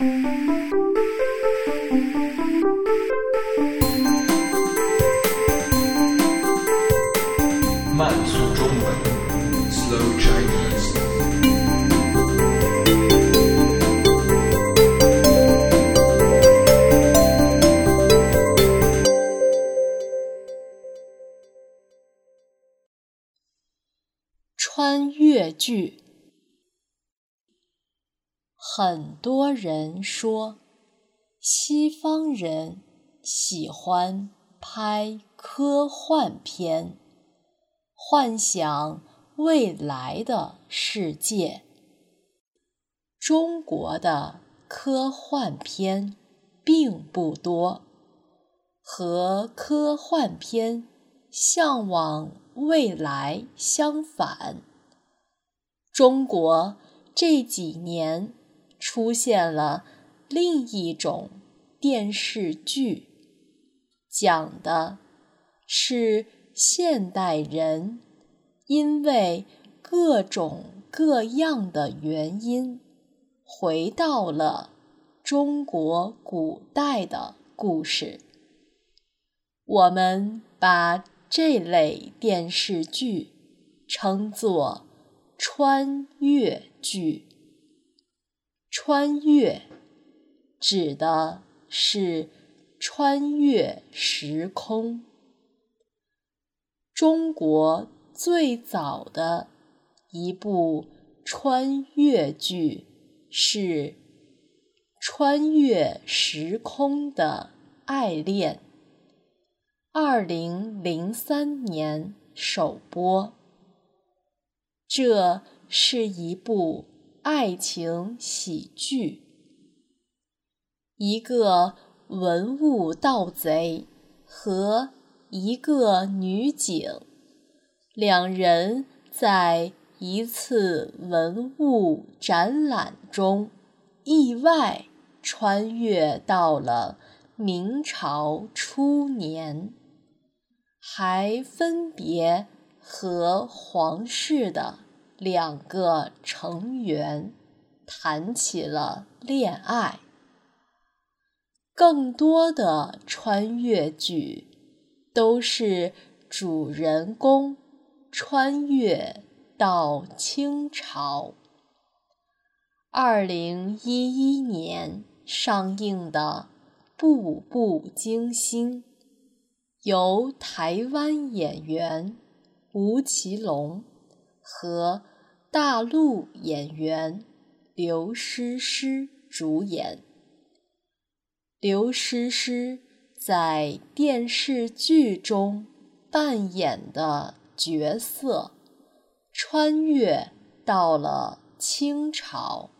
慢速中文，Slow Chinese。穿越剧，很多人说，西方人喜欢拍科幻片，幻想未来的世界。中国的科幻片并不多，和科幻片向往未来相反。中国这几年出现了另一种电视剧，讲的是现代人因为各种各样的原因回到了中国古代的故事。我们把这类电视剧称作穿越剧。穿越指的是穿越时空。中国最早的一部穿越剧是《穿越时空的爱恋》，二零零三年首播。这是一部爱情喜剧。一个文物盗贼和一个女警，两人在一次文物展览中意外穿越到了明朝初年，还分别和皇室的两个成员谈起了恋爱。更多的穿越剧都是主人公穿越到清朝。二零一一年上映的《步步惊心》，由台湾演员吴奇隆和大陆演员刘诗诗主演。刘诗诗在电视剧中扮演的角色，穿越到了清朝，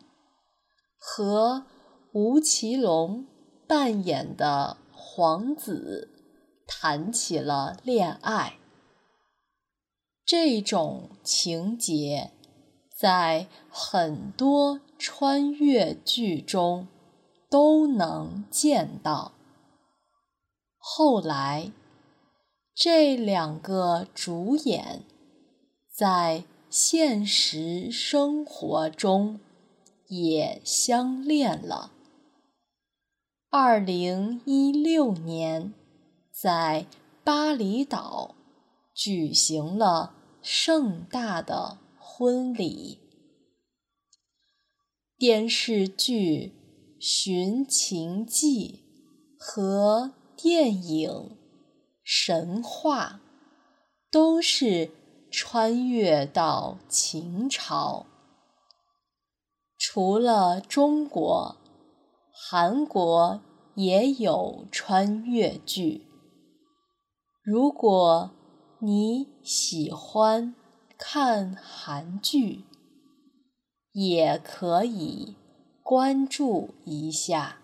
和吴奇隆扮演的皇子谈起了恋爱。这种情节在很多穿越剧中。都能见到。后来，这两个主演在现实生活中也相恋了。二零一六年，在巴厘岛举行了盛大的婚礼。电视剧。《寻秦记》和电影《神话》都是穿越到秦朝。除了中国，韩国也有穿越剧。如果你喜欢看韩剧，也可以。关注一下。